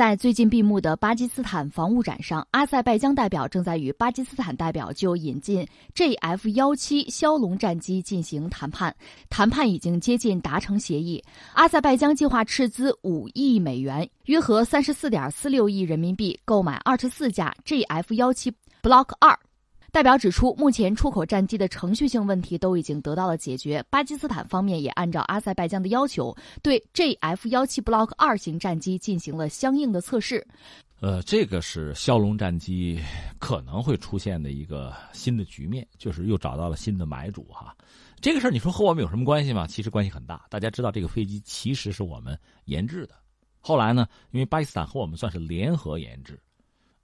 在最近闭幕的巴基斯坦防务展上，阿塞拜疆代表正在与巴基斯坦代表就引进 JF 幺七枭龙战机进行谈判，谈判已经接近达成协议。阿塞拜疆计划斥资五亿美元，约合三十四点四六亿人民币，购买二十四架 JF 幺七 Block 二。代表指出，目前出口战机的程序性问题都已经得到了解决。巴基斯坦方面也按照阿塞拜疆的要求，对 JF 幺七 Block 二型战机进行了相应的测试。呃，这个是枭龙战机可能会出现的一个新的局面，就是又找到了新的买主哈。这个事儿你说和我们有什么关系吗？其实关系很大。大家知道，这个飞机其实是我们研制的，后来呢，因为巴基斯坦和我们算是联合研制，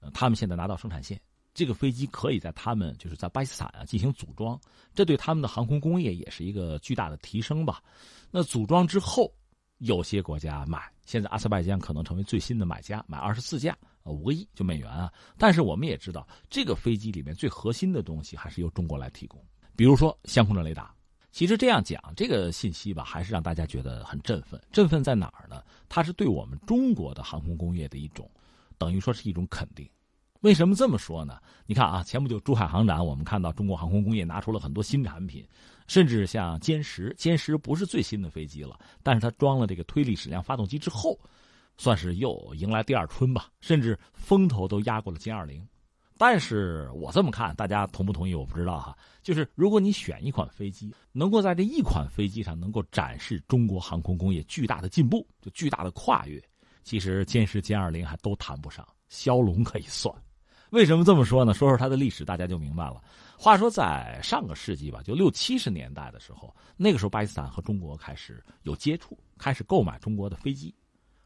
呃，他们现在拿到生产线。这个飞机可以在他们就是在巴基斯坦啊进行组装，这对他们的航空工业也是一个巨大的提升吧。那组装之后，有些国家买，现在阿塞拜疆可能成为最新的买家，买二十四架，呃，五个亿就美元啊。但是我们也知道，这个飞机里面最核心的东西还是由中国来提供，比如说相控阵雷达。其实这样讲，这个信息吧，还是让大家觉得很振奋。振奋在哪儿呢？它是对我们中国的航空工业的一种，等于说是一种肯定。为什么这么说呢？你看啊，前不久珠海航展，我们看到中国航空工业拿出了很多新产品，甚至像歼十，歼十不是最新的飞机了，但是它装了这个推力矢量发动机之后，算是又迎来第二春吧，甚至风头都压过了歼二零。但是我这么看，大家同不同意？我不知道哈。就是如果你选一款飞机，能够在这一款飞机上能够展示中国航空工业巨大的进步，就巨大的跨越，其实歼十、歼二零还都谈不上，枭龙可以算。为什么这么说呢？说说它的历史，大家就明白了。话说在上个世纪吧，就六七十年代的时候，那个时候巴基斯坦和中国开始有接触，开始购买中国的飞机，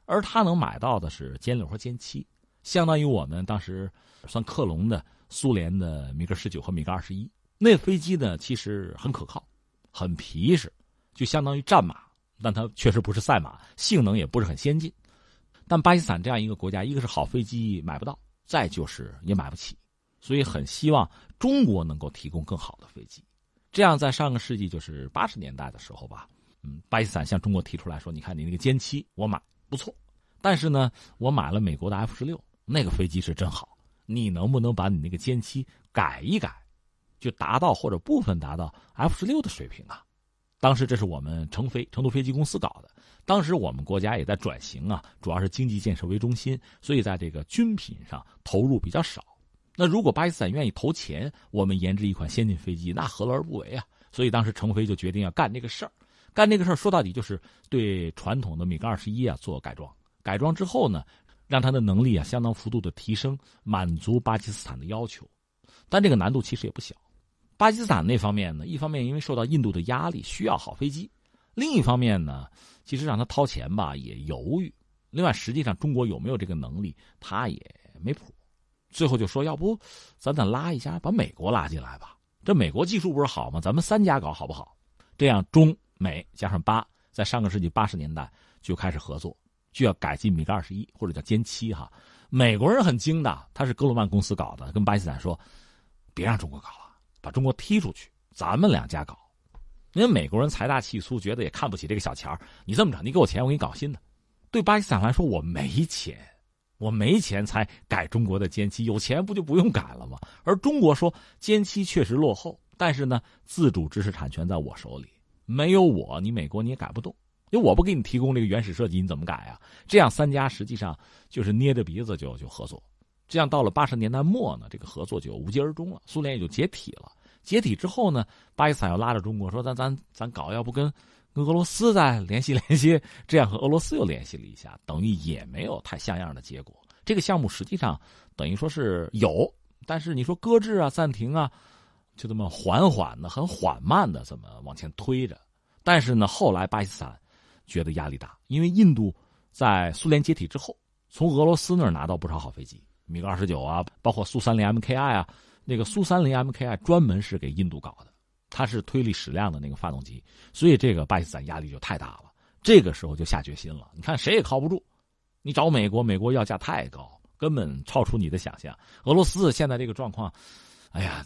而他能买到的是歼六和歼七，相当于我们当时算克隆的苏联的米格十九和米格二十一。那飞机呢，其实很可靠，很皮实，就相当于战马，但它确实不是赛马，性能也不是很先进。但巴基斯坦这样一个国家，一个是好飞机买不到。再就是也买不起，所以很希望中国能够提供更好的飞机。这样在上个世纪就是八十年代的时候吧，嗯，巴基斯坦向中国提出来说：“你看你那个歼七我买不错，但是呢，我买了美国的 F 十六，那个飞机是真好，你能不能把你那个歼七改一改，就达到或者部分达到 F 十六的水平啊？”当时这是我们成飞成都飞机公司搞的。当时我们国家也在转型啊，主要是经济建设为中心，所以在这个军品上投入比较少。那如果巴基斯坦愿意投钱，我们研制一款先进飞机，那何乐而不为啊？所以当时成飞就决定要干这个事儿。干这个事儿说到底就是对传统的米格二十一啊做改装。改装之后呢，让它的能力啊相当幅度的提升，满足巴基斯坦的要求。但这个难度其实也不小。巴基斯坦那方面呢，一方面因为受到印度的压力，需要好飞机。另一方面呢，其实让他掏钱吧也犹豫。另外，实际上中国有没有这个能力，他也没谱。最后就说，要不咱再拉一家，把美国拉进来吧。这美国技术不是好吗？咱们三家搞好不好？这样中美加上巴，在上个世纪八十年代就开始合作，就要改进米格二十一或者叫歼七哈。美国人很精的，他是格鲁曼公司搞的，跟巴基斯坦说，别让中国搞了，把中国踢出去，咱们两家搞。因为美国人财大气粗，觉得也看不起这个小钱你这么着，你给我钱，我给你搞新的。对巴基斯坦来说，我没钱，我没钱才改中国的歼七，有钱不就不用改了吗？而中国说歼七确实落后，但是呢，自主知识产权在我手里，没有我，你美国你也改不动。因为我不给你提供这个原始设计，你怎么改啊？这样三家实际上就是捏着鼻子就就合作。这样到了八十年代末呢，这个合作就无疾而终了，苏联也就解体了。解体之后呢，巴基斯坦又拉着中国说：“咱咱咱搞，要不跟跟俄罗斯再联系联系？”这样和俄罗斯又联系了一下，等于也没有太像样的结果。这个项目实际上等于说是有，但是你说搁置啊、暂停啊，就这么缓缓的、很缓慢的这么往前推着。但是呢，后来巴基斯坦觉得压力大，因为印度在苏联解体之后，从俄罗斯那儿拿到不少好飞机，米格二十九啊，包括苏三零 MKI 啊。那个苏三零 MKI 专门是给印度搞的，它是推力矢量的那个发动机，所以这个巴基斯坦压力就太大了。这个时候就下决心了，你看谁也靠不住，你找美国，美国要价太高，根本超出你的想象。俄罗斯现在这个状况，哎呀，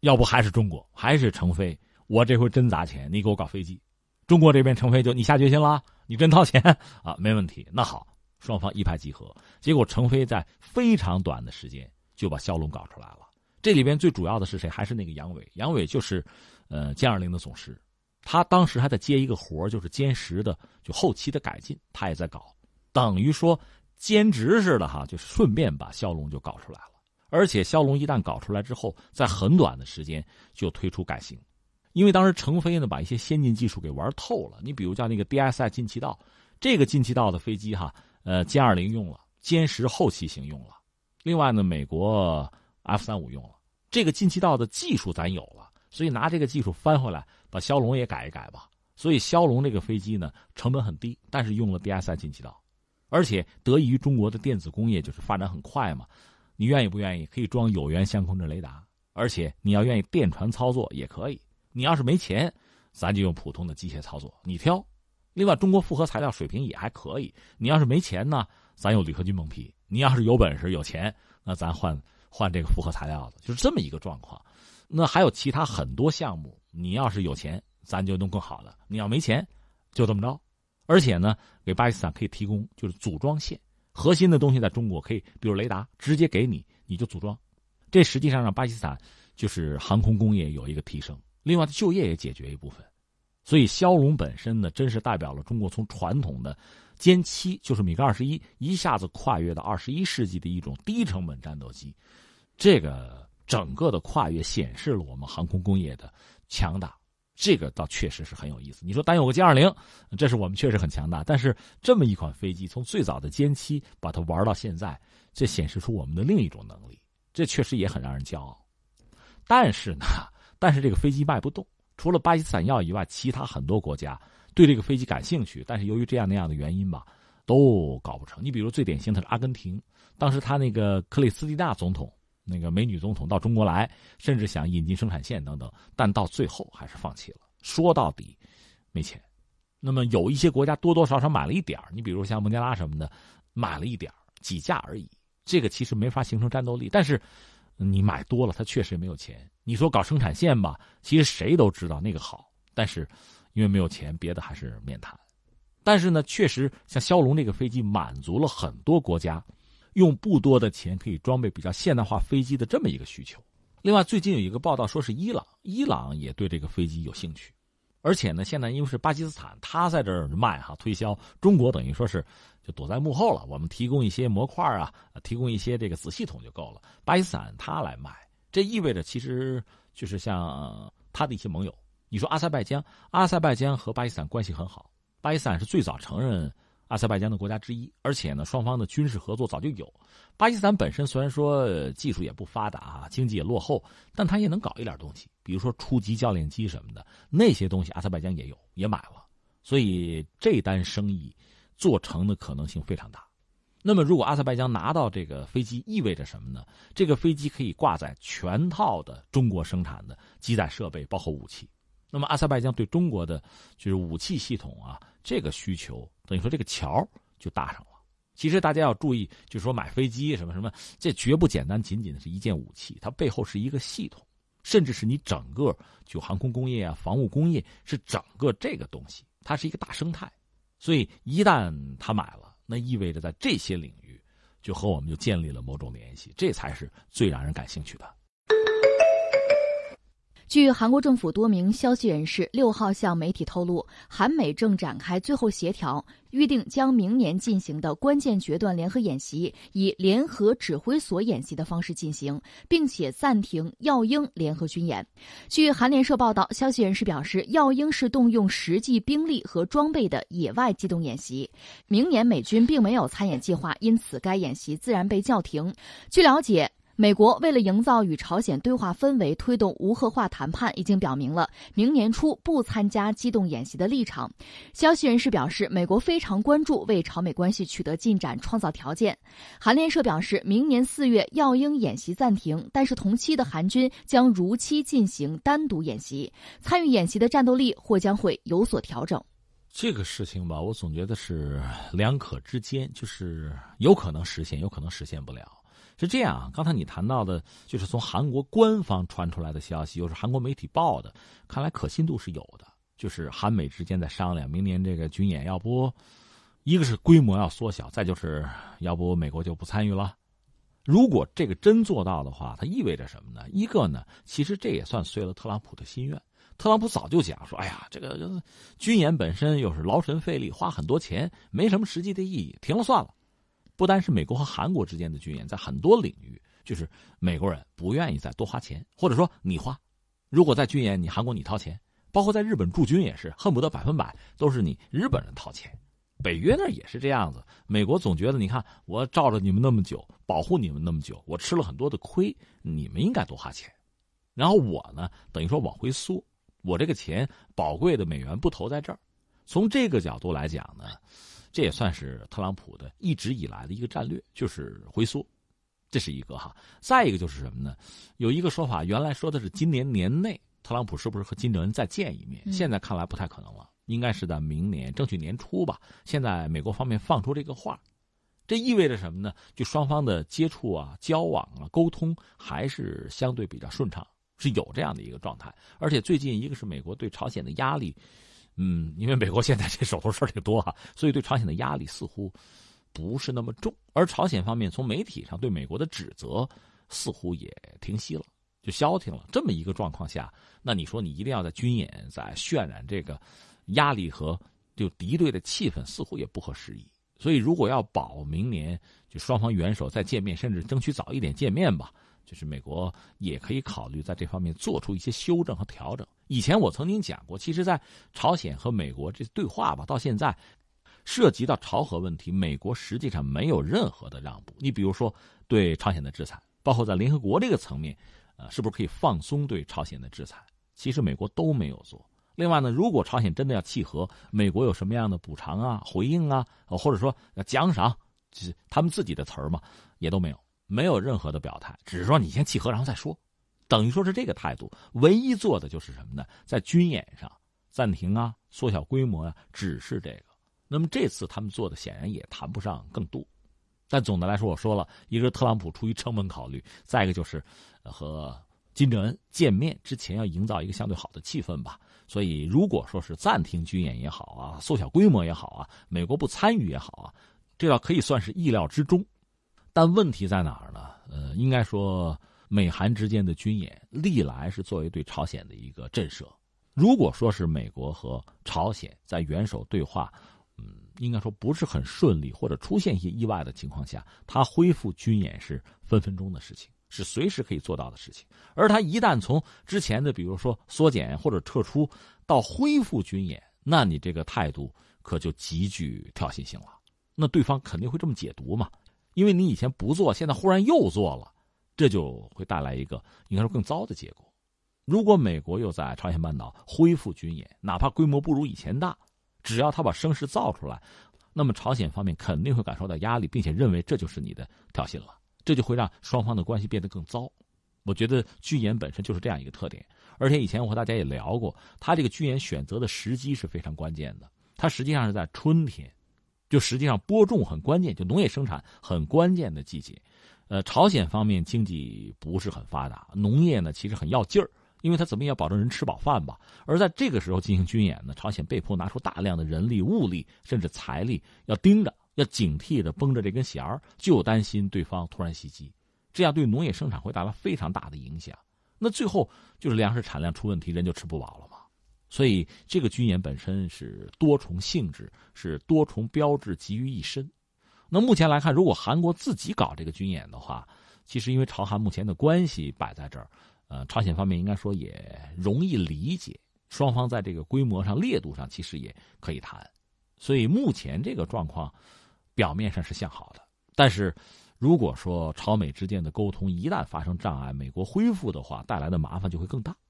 要不还是中国，还是成飞，我这回真砸钱，你给我搞飞机。中国这边成飞就你下决心了，你真掏钱啊，没问题。那好，双方一拍即合。结果程飞在非常短的时间就把枭龙搞出来了。这里边最主要的是谁？还是那个杨伟。杨伟就是，呃，歼二零的总师，他当时还在接一个活就是歼十的就后期的改进，他也在搞，等于说兼职似的哈，就是顺便把枭龙就搞出来了。而且枭龙一旦搞出来之后，在很短的时间就推出改型，因为当时程飞呢把一些先进技术给玩透了。你比如叫那个 DSI 进气道，这个进气道的飞机哈，呃，歼二零用了，歼十后期型用了，另外呢，美国 F 三五用了。这个进气道的技术咱有了，所以拿这个技术翻回来，把枭龙也改一改吧。所以枭龙这个飞机呢，成本很低，但是用了 DSI 进气道，而且得益于中国的电子工业就是发展很快嘛。你愿意不愿意？可以装有源相控阵雷达，而且你要愿意电传操作也可以。你要是没钱，咱就用普通的机械操作，你挑。另外，中国复合材料水平也还可以。你要是没钱呢，咱有铝合金蒙皮。你要是有本事有钱，那咱换。换这个复合材料的，就是这么一个状况。那还有其他很多项目，你要是有钱，咱就弄更好的；你要没钱，就这么着。而且呢，给巴基斯坦可以提供就是组装线，核心的东西在中国可以，比如雷达直接给你，你就组装。这实际上让巴基斯坦就是航空工业有一个提升，另外就业也解决一部分。所以枭龙本身呢，真是代表了中国从传统的歼七，就是米格二十一，一下子跨越到二十一世纪的一种低成本战斗机。这个整个的跨越显示了我们航空工业的强大，这个倒确实是很有意思。你说单有个歼二零，这是我们确实很强大，但是这么一款飞机从最早的歼七把它玩到现在，这显示出我们的另一种能力，这确实也很让人骄傲。但是呢，但是这个飞机卖不动，除了巴基斯坦要以外，其他很多国家对这个飞机感兴趣，但是由于这样那样的原因吧，都搞不成。你比如最典型的是阿根廷，当时他那个克里斯蒂娜总统。那个美女总统到中国来，甚至想引进生产线等等，但到最后还是放弃了。说到底，没钱。那么有一些国家多多少少买了一点你比如像孟加拉什么的，买了一点几架而已。这个其实没法形成战斗力。但是你买多了，他确实没有钱。你说搞生产线吧，其实谁都知道那个好，但是因为没有钱，别的还是免谈。但是呢，确实像枭龙这个飞机，满足了很多国家。用不多的钱可以装备比较现代化飞机的这么一个需求。另外，最近有一个报道说是伊朗，伊朗也对这个飞机有兴趣，而且呢，现在因为是巴基斯坦，他在这儿卖哈推销，中国等于说是就躲在幕后了，我们提供一些模块啊，提供一些这个子系统就够了。巴基斯坦他来卖，这意味着其实就是像他的一些盟友，你说阿塞拜疆，阿塞拜疆和巴基斯坦关系很好，巴基斯坦是最早承认。阿塞拜疆的国家之一，而且呢，双方的军事合作早就有。巴基斯坦本身虽然说技术也不发达啊，经济也落后，但他也能搞一点东西，比如说初级教练机什么的，那些东西阿塞拜疆也有，也买了。所以这单生意做成的可能性非常大。那么，如果阿塞拜疆拿到这个飞机，意味着什么呢？这个飞机可以挂载全套的中国生产的机载设备，包括武器。那么，阿塞拜疆对中国的就是武器系统啊，这个需求等于说这个桥就搭上了。其实大家要注意，就是说买飞机什么什么，这绝不简单，仅仅是一件武器，它背后是一个系统，甚至是你整个就航空工业啊、防务工业是整个这个东西，它是一个大生态。所以一旦他买了，那意味着在这些领域就和我们就建立了某种联系，这才是最让人感兴趣的。据韩国政府多名消息人士六号向媒体透露，韩美正展开最后协调，预定将明年进行的关键决断联合演习以联合指挥所演习的方式进行，并且暂停耀英联合军演。据韩联社报道，消息人士表示，耀英是动用实际兵力和装备的野外机动演习，明年美军并没有参演计划，因此该演习自然被叫停。据了解。美国为了营造与朝鲜对话氛围，推动无核化谈判，已经表明了明年初不参加机动演习的立场。消息人士表示，美国非常关注为朝美关系取得进展创造条件。韩联社表示，明年四月耀英演习暂停，但是同期的韩军将如期进行单独演习，参与演习的战斗力或将会有所调整。这个事情吧，我总觉得是两可之间，就是有可能实现，有可能实现不了。是这样啊，刚才你谈到的，就是从韩国官方传出来的消息，又是韩国媒体报的，看来可信度是有的。就是韩美之间在商量，明年这个军演要不一个是规模要缩小，再就是要不美国就不参与了。如果这个真做到的话，它意味着什么呢？一个呢，其实这也算遂了特朗普的心愿。特朗普早就讲说：“哎呀，这个军演本身又是劳神费力，花很多钱，没什么实际的意义，停了算了。”不单是美国和韩国之间的军演，在很多领域，就是美国人不愿意再多花钱，或者说你花。如果在军演，你韩国你掏钱，包括在日本驻军也是，恨不得百分百都是你日本人掏钱。北约那也是这样子，美国总觉得你看我罩着你们那么久，保护你们那么久，我吃了很多的亏，你们应该多花钱。然后我呢，等于说往回缩，我这个钱宝贵的美元不投在这儿。从这个角度来讲呢，这也算是特朗普的一直以来的一个战略，就是回缩，这是一个哈。再一个就是什么呢？有一个说法，原来说的是今年年内特朗普是不是和金正恩再见一面？现在看来不太可能了。应该是在明年，争取年初吧。现在美国方面放出这个话，这意味着什么呢？就双方的接触啊、交往啊、沟通还是相对比较顺畅，是有这样的一个状态。而且最近，一个是美国对朝鲜的压力，嗯，因为美国现在这手头事儿挺多啊，所以对朝鲜的压力似乎不是那么重。而朝鲜方面从媒体上对美国的指责似乎也停息了，就消停了。这么一个状况下，那你说你一定要在军演在渲染这个？压力和就敌对的气氛似乎也不合时宜，所以如果要保明年就双方元首再见面，甚至争取早一点见面吧，就是美国也可以考虑在这方面做出一些修正和调整。以前我曾经讲过，其实，在朝鲜和美国这对话吧，到现在涉及到朝核问题，美国实际上没有任何的让步。你比如说对朝鲜的制裁，包括在联合国这个层面，呃，是不是可以放松对朝鲜的制裁？其实美国都没有做。另外呢，如果朝鲜真的要契合，美国有什么样的补偿啊、回应啊，或者说奖赏，就是他们自己的词儿嘛，也都没有，没有任何的表态，只是说你先契合，然后再说，等于说是这个态度。唯一做的就是什么呢？在军演上暂停啊、缩小规模啊，只是这个。那么这次他们做的显然也谈不上更多。但总的来说，我说了一个特朗普出于成本考虑，再一个就是和金正恩见面之前要营造一个相对好的气氛吧。所以，如果说是暂停军演也好啊，缩小规模也好啊，美国不参与也好啊，这倒可以算是意料之中。但问题在哪儿呢？呃，应该说，美韩之间的军演历来是作为对朝鲜的一个震慑。如果说是美国和朝鲜在元首对话，嗯，应该说不是很顺利，或者出现一些意外的情况下，他恢复军演是分分钟的事情。是随时可以做到的事情，而他一旦从之前的比如说缩减或者撤出到恢复军演，那你这个态度可就极具挑衅性了。那对方肯定会这么解读嘛？因为你以前不做，现在忽然又做了，这就会带来一个应该说更糟的结果。如果美国又在朝鲜半岛恢复军演，哪怕规模不如以前大，只要他把声势造出来，那么朝鲜方面肯定会感受到压力，并且认为这就是你的挑衅了。这就会让双方的关系变得更糟。我觉得军演本身就是这样一个特点，而且以前我和大家也聊过，他这个军演选择的时机是非常关键的。它实际上是在春天，就实际上播种很关键，就农业生产很关键的季节。呃，朝鲜方面经济不是很发达，农业呢其实很要劲儿，因为他怎么也要保证人吃饱饭吧。而在这个时候进行军演呢，朝鲜被迫拿出大量的人力、物力，甚至财力，要盯着。要警惕的绷着这根弦儿，就担心对方突然袭击，这样对农业生产会带来非常大的影响。那最后就是粮食产量出问题，人就吃不饱了嘛。所以这个军演本身是多重性质，是多重标志集于一身。那目前来看，如果韩国自己搞这个军演的话，其实因为朝韩目前的关系摆在这儿，呃，朝鲜方面应该说也容易理解，双方在这个规模上、烈度上其实也可以谈。所以目前这个状况。表面上是向好的，但是，如果说朝美之间的沟通一旦发生障碍，美国恢复的话，带来的麻烦就会更大。